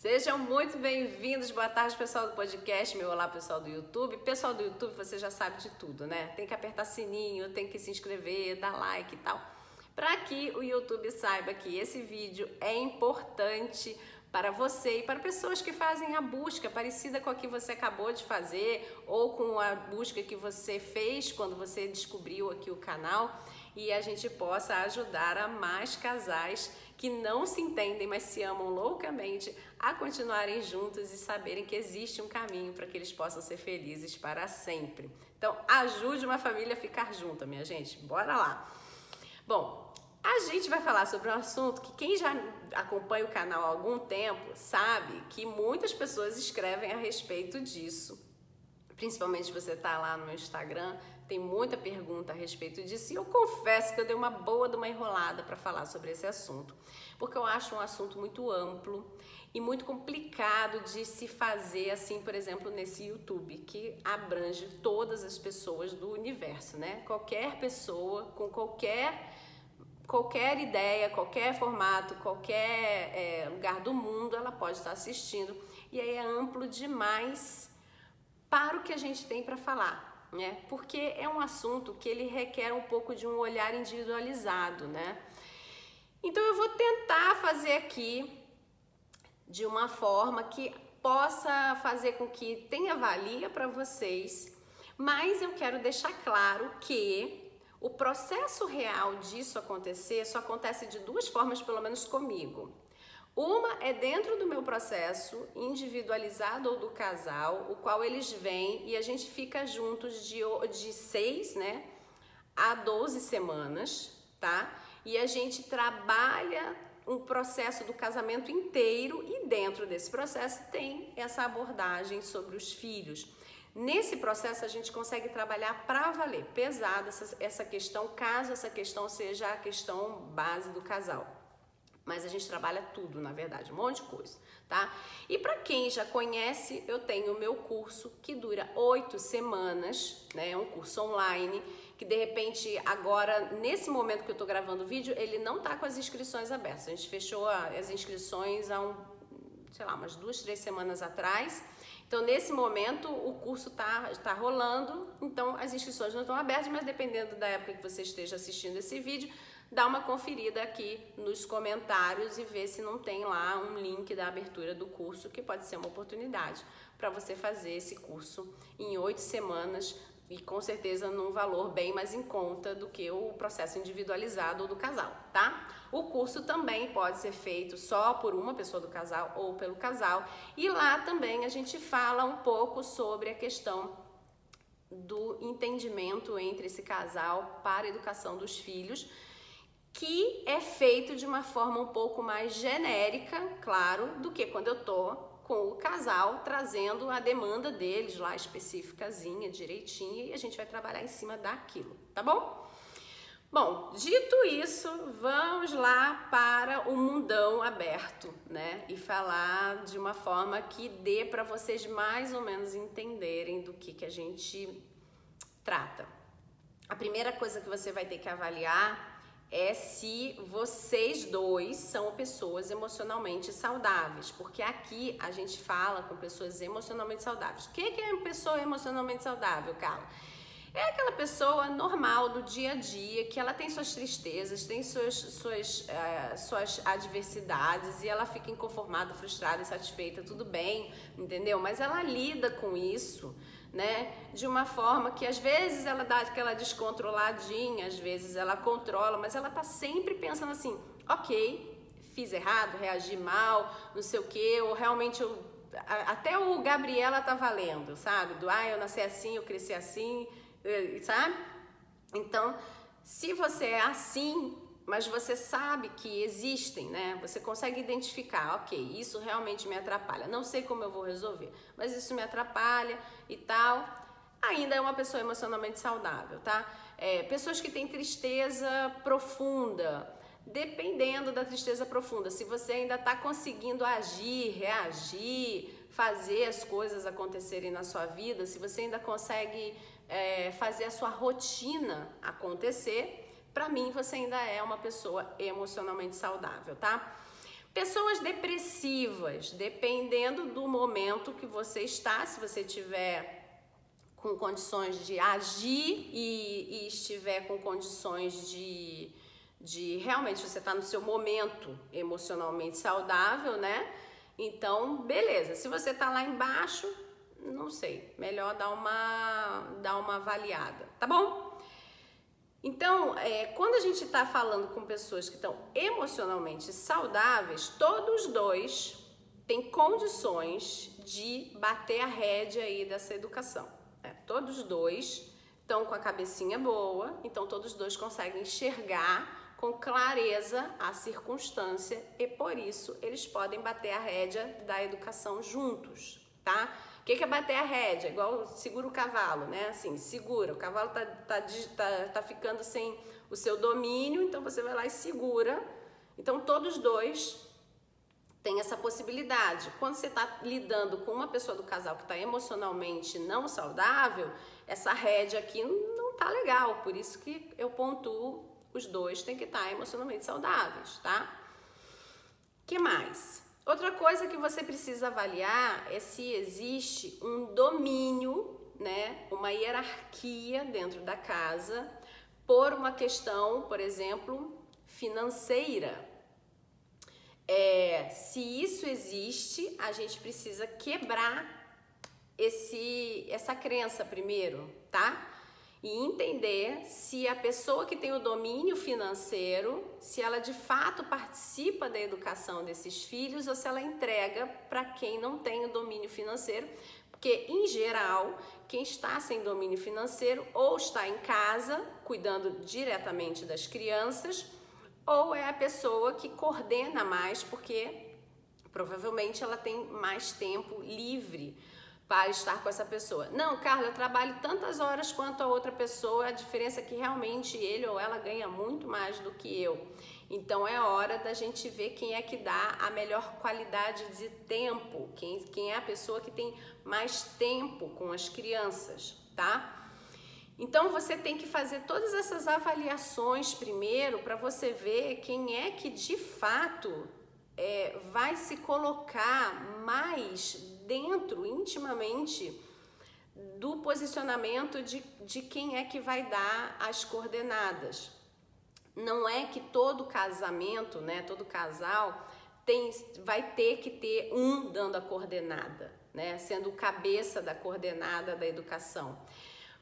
Sejam muito bem-vindos. Boa tarde, pessoal do podcast. Meu olá, pessoal do YouTube. Pessoal do YouTube, você já sabe de tudo, né? Tem que apertar sininho, tem que se inscrever, dar like e tal, para que o YouTube saiba que esse vídeo é importante para você e para pessoas que fazem a busca parecida com a que você acabou de fazer ou com a busca que você fez quando você descobriu aqui o canal e a gente possa ajudar a mais casais que não se entendem, mas se amam loucamente, a continuarem juntos e saberem que existe um caminho para que eles possam ser felizes para sempre. Então, ajude uma família a ficar junta, minha gente. Bora lá. Bom, a gente vai falar sobre um assunto que quem já acompanha o canal há algum tempo sabe que muitas pessoas escrevem a respeito disso. Principalmente se você está lá no Instagram, tem muita pergunta a respeito disso e eu confesso que eu dei uma boa de uma enrolada para falar sobre esse assunto, porque eu acho um assunto muito amplo e muito complicado de se fazer assim, por exemplo, nesse YouTube, que abrange todas as pessoas do universo, né? Qualquer pessoa com qualquer qualquer ideia, qualquer formato, qualquer é, lugar do mundo, ela pode estar assistindo e aí é amplo demais para o que a gente tem para falar né? Porque é um assunto que ele requer um pouco de um olhar individualizado, né? Então eu vou tentar fazer aqui de uma forma que possa fazer com que tenha valia para vocês, mas eu quero deixar claro que o processo real disso acontecer só acontece de duas formas, pelo menos comigo. Uma é dentro do meu processo individualizado ou do casal, o qual eles vêm e a gente fica juntos de, de 6 né, a 12 semanas, tá? E a gente trabalha um processo do casamento inteiro e dentro desse processo tem essa abordagem sobre os filhos. Nesse processo a gente consegue trabalhar para valer, pesada essa, essa questão, caso essa questão seja a questão base do casal mas a gente trabalha tudo, na verdade, um monte de coisa, tá? E para quem já conhece, eu tenho o meu curso que dura oito semanas, né? É um curso online que de repente agora nesse momento que eu tô gravando o vídeo, ele não tá com as inscrições abertas. A gente fechou as inscrições há um, sei lá, umas duas, três semanas atrás. Então, nesse momento, o curso tá, tá rolando, então as inscrições não estão abertas, mas dependendo da época que você esteja assistindo esse vídeo, dá uma conferida aqui nos comentários e ver se não tem lá um link da abertura do curso, que pode ser uma oportunidade para você fazer esse curso em oito semanas e com certeza num valor bem mais em conta do que o processo individualizado do casal, tá? O curso também pode ser feito só por uma pessoa do casal ou pelo casal, e lá também a gente fala um pouco sobre a questão do entendimento entre esse casal para a educação dos filhos que é feito de uma forma um pouco mais genérica, claro, do que quando eu tô com o casal trazendo a demanda deles lá especificazinha, direitinha, e a gente vai trabalhar em cima daquilo, tá bom? Bom, dito isso, vamos lá para o mundão aberto, né? E falar de uma forma que dê para vocês mais ou menos entenderem do que, que a gente trata. A primeira coisa que você vai ter que avaliar é se vocês dois são pessoas emocionalmente saudáveis, porque aqui a gente fala com pessoas emocionalmente saudáveis. O que é uma pessoa emocionalmente saudável, Carla? É aquela pessoa normal do dia a dia, que ela tem suas tristezas, tem suas, suas, uh, suas adversidades e ela fica inconformada, frustrada, insatisfeita, tudo bem, entendeu? Mas ela lida com isso né? De uma forma que às vezes ela dá aquela descontroladinha, às vezes ela controla, mas ela tá sempre pensando assim, ok, fiz errado, reagi mal, não sei o que, ou realmente eu, até o Gabriela tá valendo, sabe? Do ah, eu nasci assim, eu cresci assim, eh, sabe? Então, se você é assim, mas você sabe que existem, né? Você consegue identificar, ok, isso realmente me atrapalha. Não sei como eu vou resolver, mas isso me atrapalha e tal. Ainda é uma pessoa emocionalmente saudável, tá? É, pessoas que têm tristeza profunda, dependendo da tristeza profunda, se você ainda está conseguindo agir, reagir, fazer as coisas acontecerem na sua vida, se você ainda consegue é, fazer a sua rotina acontecer, para mim você ainda é uma pessoa emocionalmente saudável, tá? Pessoas depressivas, dependendo do momento que você está, se você tiver com condições de agir e, e estiver com condições de, de realmente você está no seu momento emocionalmente saudável, né? Então, beleza. Se você está lá embaixo, não sei, melhor dar uma, dar uma avaliada, tá bom? Então, é, quando a gente está falando com pessoas que estão emocionalmente saudáveis, todos dois têm condições de bater a rédea aí dessa educação. É, todos dois estão com a cabecinha boa, então todos dois conseguem enxergar com clareza a circunstância e por isso eles podem bater a rédea da educação juntos, tá? O que, é bater a rédea? Igual segura o cavalo, né? Assim, segura. O cavalo tá, tá, tá, tá ficando sem o seu domínio, então você vai lá e segura. Então todos dois tem essa possibilidade. Quando você está lidando com uma pessoa do casal que está emocionalmente não saudável, essa rédea aqui não tá legal. Por isso que eu pontuo os dois têm que estar tá emocionalmente saudáveis, tá? Que mais? Outra coisa que você precisa avaliar é se existe um domínio, né, uma hierarquia dentro da casa por uma questão, por exemplo, financeira é, se isso existe, a gente precisa quebrar esse, essa crença primeiro, tá? E entender se a pessoa que tem o domínio financeiro, se ela de fato participa da educação desses filhos ou se ela entrega para quem não tem o domínio financeiro, porque em geral, quem está sem domínio financeiro ou está em casa cuidando diretamente das crianças ou é a pessoa que coordena mais, porque provavelmente ela tem mais tempo livre para estar com essa pessoa. Não, Carla, eu trabalho tantas horas quanto a outra pessoa, a diferença é que realmente ele ou ela ganha muito mais do que eu. Então é hora da gente ver quem é que dá a melhor qualidade de tempo, quem, quem é a pessoa que tem mais tempo com as crianças, tá? Então você tem que fazer todas essas avaliações primeiro para você ver quem é que de fato é, vai se colocar mais dentro, intimamente, do posicionamento de, de quem é que vai dar as coordenadas. Não é que todo casamento, né, todo casal tem, vai ter que ter um dando a coordenada, né, sendo o cabeça da coordenada da educação.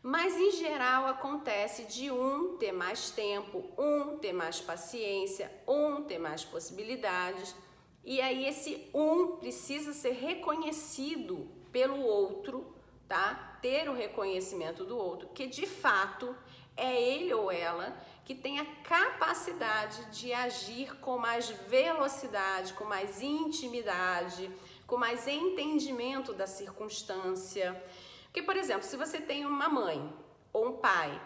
Mas em geral acontece de um ter mais tempo, um ter mais paciência, um ter mais possibilidades, e aí esse um precisa ser reconhecido pelo outro, tá? Ter o reconhecimento do outro, que de fato é ele ou ela que tem a capacidade de agir com mais velocidade, com mais intimidade, com mais entendimento da circunstância porque, por exemplo, se você tem uma mãe ou um pai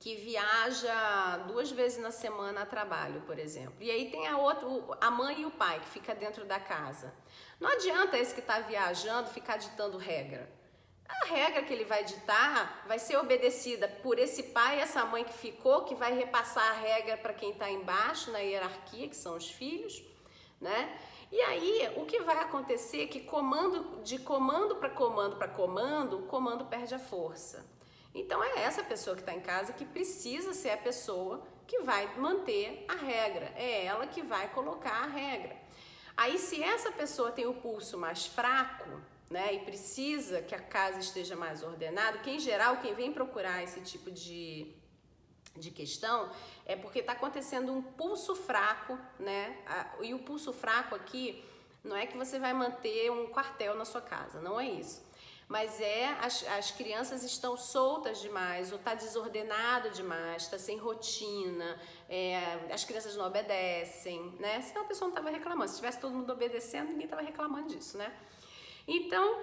que viaja duas vezes na semana a trabalho, por exemplo, e aí tem a outra, a mãe e o pai que fica dentro da casa. Não adianta esse que está viajando ficar ditando regra. A regra que ele vai ditar vai ser obedecida por esse pai e essa mãe que ficou, que vai repassar a regra para quem está embaixo na hierarquia, que são os filhos, né? E aí, o que vai acontecer é que comando de comando para comando para comando, o comando perde a força. Então é essa pessoa que está em casa que precisa ser a pessoa que vai manter a regra. É ela que vai colocar a regra. Aí, se essa pessoa tem o pulso mais fraco, né, e precisa que a casa esteja mais ordenada, que em geral quem vem procurar esse tipo de de questão é porque está acontecendo um pulso fraco, né? E o pulso fraco aqui não é que você vai manter um quartel na sua casa, não é isso. Mas é as, as crianças estão soltas demais, ou está desordenado demais, está sem rotina, é, as crianças não obedecem, né? Senão a pessoa não estava reclamando. Se tivesse todo mundo obedecendo, ninguém estava reclamando disso, né? Então,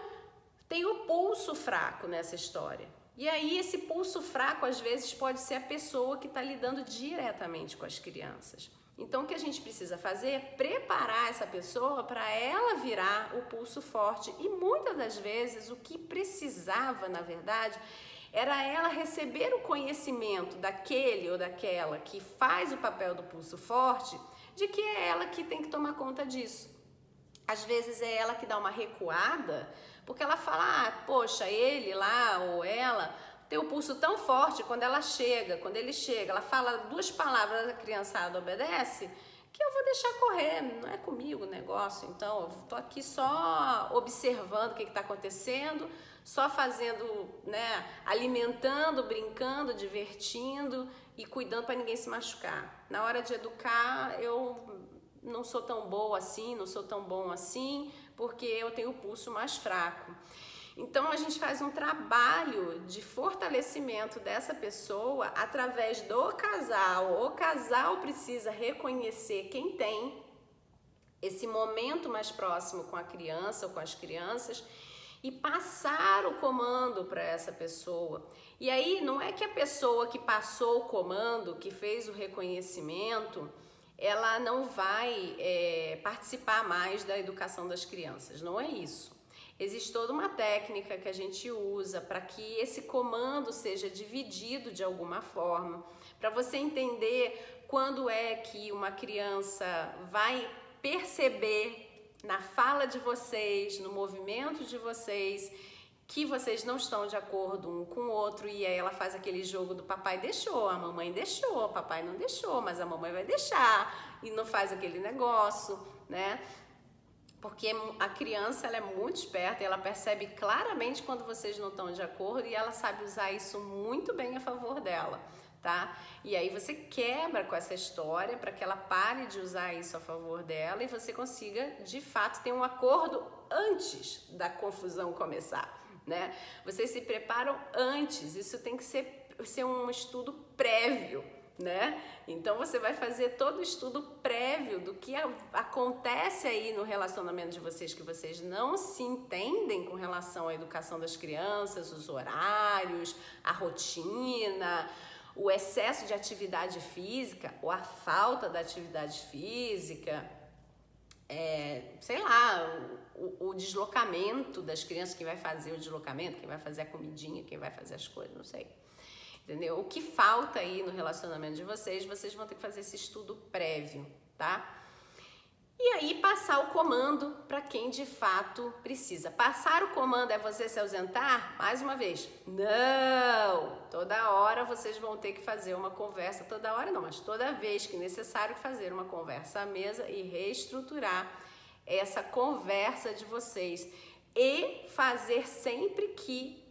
tem o pulso fraco nessa história. E aí, esse pulso fraco, às vezes, pode ser a pessoa que está lidando diretamente com as crianças. Então, o que a gente precisa fazer é preparar essa pessoa para ela virar o pulso forte. E muitas das vezes, o que precisava, na verdade, era ela receber o conhecimento daquele ou daquela que faz o papel do pulso forte de que é ela que tem que tomar conta disso. Às vezes é ela que dá uma recuada, porque ela fala, ah, poxa, ele lá ou ela tem o pulso tão forte quando ela chega, quando ele chega, ela fala duas palavras, a criançada obedece, que eu vou deixar correr, não é comigo o negócio, então eu tô aqui só observando o que está acontecendo, só fazendo, né, alimentando, brincando, divertindo e cuidando para ninguém se machucar. Na hora de educar, eu não sou tão boa assim, não sou tão bom assim, porque eu tenho o pulso mais fraco. Então a gente faz um trabalho de fortalecimento dessa pessoa através do casal. O casal precisa reconhecer quem tem esse momento mais próximo com a criança ou com as crianças e passar o comando para essa pessoa. E aí não é que a pessoa que passou o comando, que fez o reconhecimento, ela não vai é, participar mais da educação das crianças. Não é isso. Existe toda uma técnica que a gente usa para que esse comando seja dividido de alguma forma, para você entender quando é que uma criança vai perceber na fala de vocês, no movimento de vocês, que vocês não estão de acordo um com o outro e aí ela faz aquele jogo do papai deixou, a mamãe deixou, papai não deixou, mas a mamãe vai deixar e não faz aquele negócio, né? Porque a criança ela é muito esperta e ela percebe claramente quando vocês não estão de acordo e ela sabe usar isso muito bem a favor dela, tá? E aí você quebra com essa história para que ela pare de usar isso a favor dela e você consiga de fato ter um acordo antes da confusão começar, né? Vocês se preparam antes, isso tem que ser, ser um estudo prévio né? Então você vai fazer todo o estudo prévio do que acontece aí no relacionamento de vocês que vocês não se entendem com relação à educação das crianças, os horários, a rotina, o excesso de atividade física ou a falta da atividade física, é, sei lá, o, o, deslocamento das crianças, quem vai fazer o deslocamento, quem vai fazer a comidinha, quem vai fazer as coisas, não sei entendeu? O que falta aí no relacionamento de vocês, vocês vão ter que fazer esse estudo prévio, tá? E aí passar o comando para quem de fato precisa. Passar o comando é você se ausentar? Mais uma vez, não! Toda hora vocês vão ter que fazer uma conversa, toda hora não, mas toda vez que necessário fazer uma conversa à mesa e reestruturar essa conversa de vocês e fazer sempre que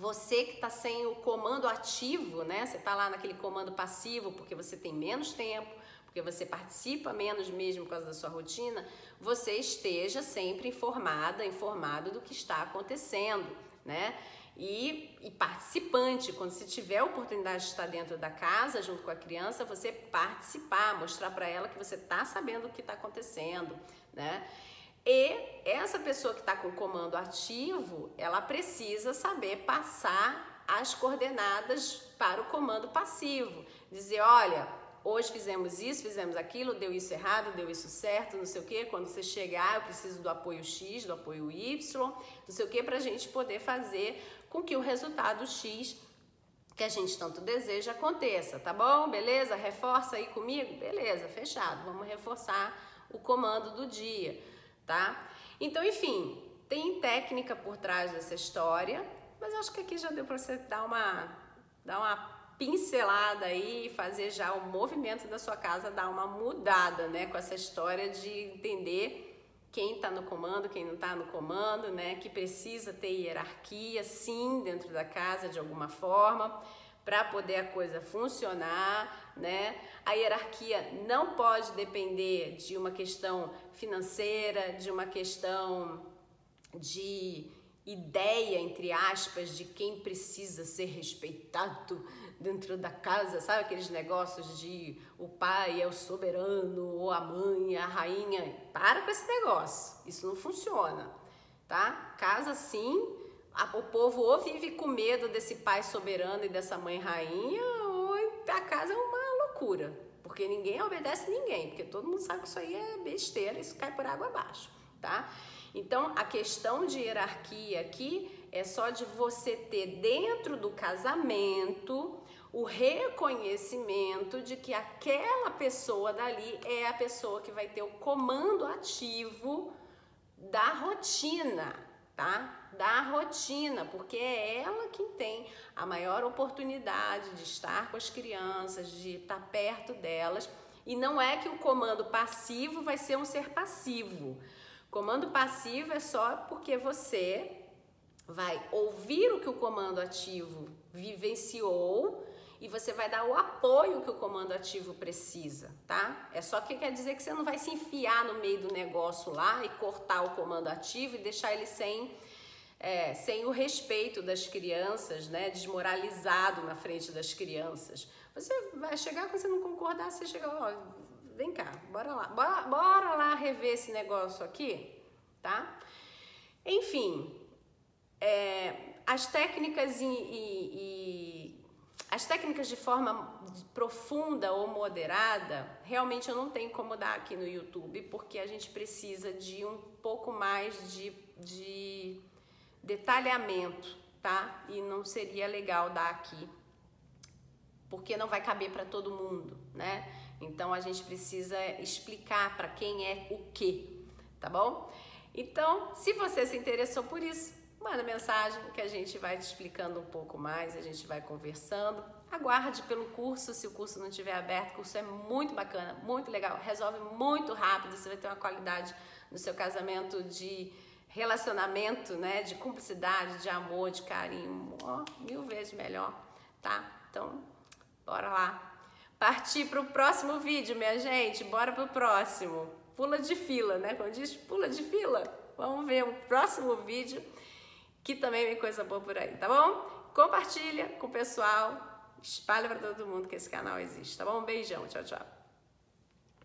você que está sem o comando ativo, né? Você está lá naquele comando passivo porque você tem menos tempo, porque você participa menos mesmo por causa da sua rotina, você esteja sempre informada, informado do que está acontecendo, né? E, e, participante, quando você tiver a oportunidade de estar dentro da casa junto com a criança, você participar, mostrar para ela que você está sabendo o que está acontecendo, né? E essa pessoa que está com o comando ativo, ela precisa saber passar as coordenadas para o comando passivo. Dizer, olha, hoje fizemos isso, fizemos aquilo, deu isso errado, deu isso certo, não sei o que. Quando você chegar, eu preciso do apoio X, do apoio Y, não sei o que, para a gente poder fazer com que o resultado X que a gente tanto deseja aconteça, tá bom? Beleza? Reforça aí comigo? Beleza, fechado. Vamos reforçar o comando do dia tá? Então, enfim, tem técnica por trás dessa história, mas acho que aqui já deu para você dar uma, dar uma pincelada aí e fazer já o movimento da sua casa dar uma mudada, né? Com essa história de entender quem está no comando, quem não está no comando, né? Que precisa ter hierarquia, sim, dentro da casa de alguma forma para poder a coisa funcionar, né? A hierarquia não pode depender de uma questão financeira, de uma questão de ideia, entre aspas, de quem precisa ser respeitado dentro da casa, sabe aqueles negócios de o pai é o soberano, ou a mãe é a rainha. Para com esse negócio, isso não funciona, tá? Casa sim, o povo ou vive com medo desse pai soberano e dessa mãe rainha, ou a casa é uma loucura, porque ninguém obedece ninguém, porque todo mundo sabe que isso aí é besteira, isso cai por água abaixo, tá? Então, a questão de hierarquia aqui é só de você ter dentro do casamento o reconhecimento de que aquela pessoa dali é a pessoa que vai ter o comando ativo da rotina, tá? Da rotina, porque é ela quem tem a maior oportunidade de estar com as crianças, de estar perto delas. E não é que o comando passivo vai ser um ser passivo. Comando passivo é só porque você vai ouvir o que o comando ativo vivenciou e você vai dar o apoio que o comando ativo precisa, tá? É só que quer dizer que você não vai se enfiar no meio do negócio lá e cortar o comando ativo e deixar ele sem, é, sem o respeito das crianças, né? Desmoralizado na frente das crianças. Você vai chegar, quando você não concordar, você chega, ó, vem cá, bora lá, bora, bora lá rever esse negócio aqui, tá? Enfim, é, as técnicas e, e, e, as técnicas de forma profunda ou moderada, realmente eu não tenho como dar aqui no YouTube, porque a gente precisa de um pouco mais de, de detalhamento, tá? E não seria legal dar aqui, porque não vai caber para todo mundo, né? Então a gente precisa explicar para quem é o que, tá bom? Então, se você se interessou por isso, manda mensagem que a gente vai te explicando um pouco mais, a gente vai conversando. Aguarde pelo curso, se o curso não estiver aberto, o curso é muito bacana, muito legal, resolve muito rápido, você vai ter uma qualidade no seu casamento de relacionamento, né, de cumplicidade, de amor, de carinho, ó, mil vezes melhor, tá? Então, bora lá. Partir para o próximo vídeo, minha gente, bora pro próximo. Pula de fila, né? Como diz, pula de fila. Vamos ver o próximo vídeo que também vem coisa boa por aí, tá bom? Compartilha com o pessoal, espalha para todo mundo que esse canal existe, tá bom? Um beijão, tchau, tchau.